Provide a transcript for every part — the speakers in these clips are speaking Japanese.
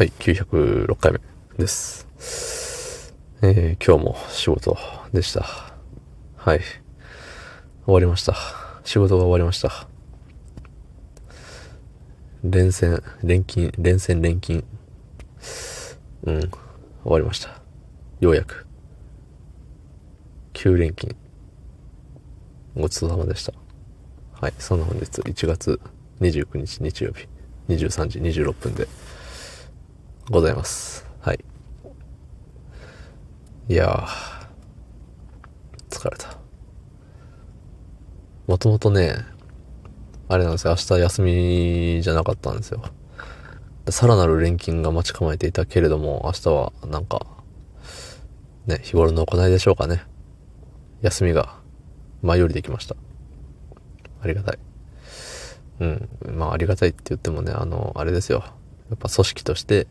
はい、906回目です。えー、今日も仕事でした。はい。終わりました。仕事が終わりました。連戦、連勤、連戦連勤。うん、終わりました。ようやく。9連勤。ごちそうさまでした。はい、そんな本日1月29日日曜日23時26分でございます。はい。いやー、疲れた。もともとね、あれなんですよ、明日休みじゃなかったんですよ。さらなる連勤が待ち構えていたけれども、明日はなんか、ね、日頃の行いでしょうかね。休みが前よりできました。ありがたい。うん。まあ、ありがたいって言ってもね、あの、あれですよ。やっぱ組織として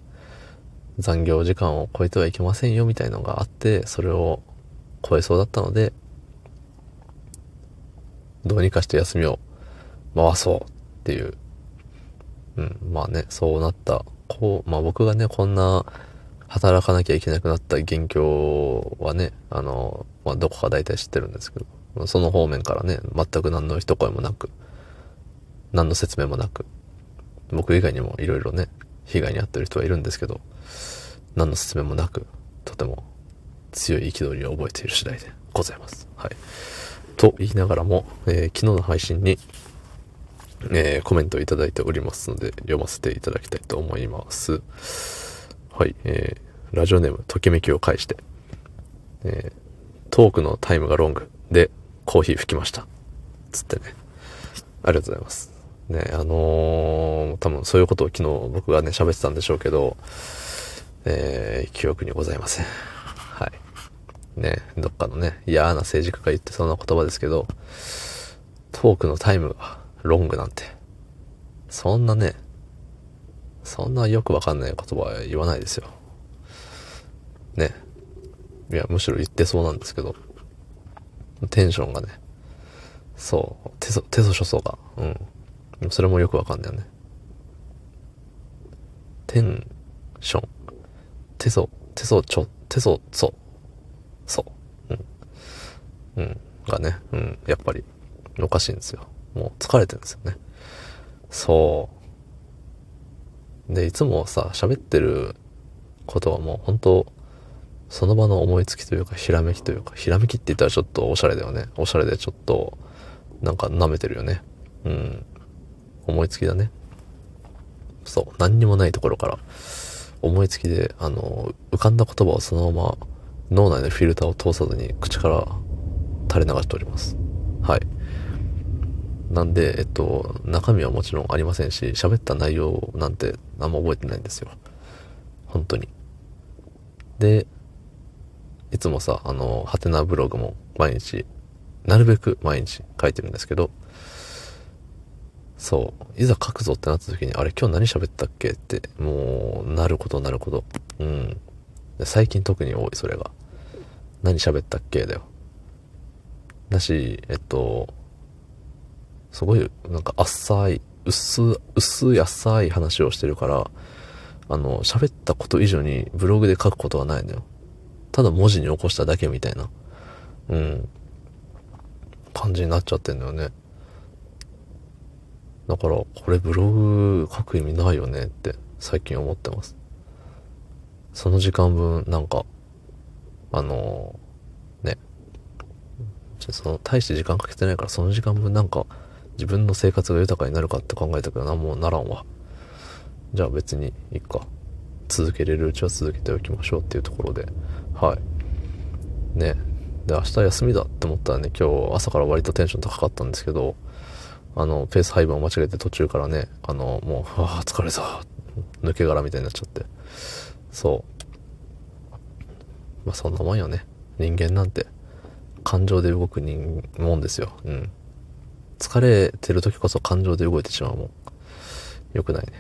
残業時間を超えてはいけませんよみたいのがあって、それを超えそうだったので、どうにかして休みを回そうっていう。うん。まあね、そうなった。こう、まあ僕がね、こんな働かなきゃいけなくなった元凶はね、あの、まあどこか大体知ってるんですけど、その方面からね、全く何の一声もなく、何の説明もなく、僕以外にもいろいろね、被害に遭ってる人はいるんですけど、何の説明もなく、とても強い憤りを覚えている次第でございます。はい。と言いながらも、えー昨日の配信に、えーコメントをいただいておりますので、読ませていただきたいと思います。はい、えーラジオネーム、ときめきを返して、えートークのタイムがロングでコーヒー吹きました。つってね。ありがとうございます。ね、あのー多分そういうことを昨日僕がね、喋ってたんでしょうけど、えー記憶にございません。はい。ね、どっかのね、嫌な政治家が言ってそうな言葉ですけど、トークのタイムがロングなんて、そんなね、そんなよくわかんない言葉は言わないですよ。ね。いや、むしろ言ってそうなんですけど、テンションがね、そう、手そ、手そ所相が、うん。それもよくわかんないよね。テンション、手そ、手そ、ちょ、手そ、そ、そう、うん。うん。がね、うん。やっぱり、おかしいんですよ。もう疲れてるんですよね。そう。で、いつもさ、喋ってることはもう本当その場の思いつきというか、ひらめきというか、ひらめきって言ったらちょっとおしゃれだよね。おしゃれでちょっと、なんか舐めてるよね。うん。思いつきだね。そう。何にもないところから、思いつきで、あの、浮かんだ言葉をそのまま脳内のフィルターを通さずに口から垂れ流しております。はい。なんで、えっと、中身はもちろんありませんし、喋った内容なんてあんま覚えてないんですよ。本当に。で、いつもさ、あの、ハテナブログも毎日、なるべく毎日書いてるんですけど、そう、いざ書くぞってなった時に、あれ今日何喋ったっけ？って、もう、なることなること。うん。最近特に多い、それが。何喋ったっけ？だよ。だし、えっと、すごい、なんか、浅い、薄、薄い浅い話をしてるから、あの、喋ったこと以上にブログで書くことはないのよ。ただ文字に起こしただけみたいな、うん、感じになっちゃってんだよね。だから、これブログ書く意味ないよねって最近思ってます。その時間分、なんか、あのね、その、大して時間かけてないから、その時間分なんか、自分の生活が豊かになるかって考えたけどな、もうならんわ。じゃあ別にいいか。続けれるうちは続けておきましょうっていうところで。はい。ね。で、明日休みだって思ったらね、今日朝から割とテンション高かったんですけど、あの、ペース配分を間違えて途中からね、あの、もう、あ、疲れた。抜け殻みたいになっちゃって。そう。まあそんなもんよね。人間なんて、感情で動く人、もんですよ。うん。疲れてる時こそ感情で動いてしまうもん。良くないね。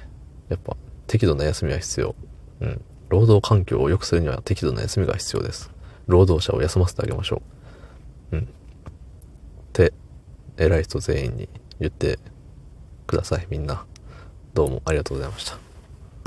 やっぱ、適度な休みは必要。うん。労働環境を良くするには適度な休みが必要です。労働者を休ませてあげましょう。うん。って、偉い人全員に言ってください、みんな。どうもありがとうございました。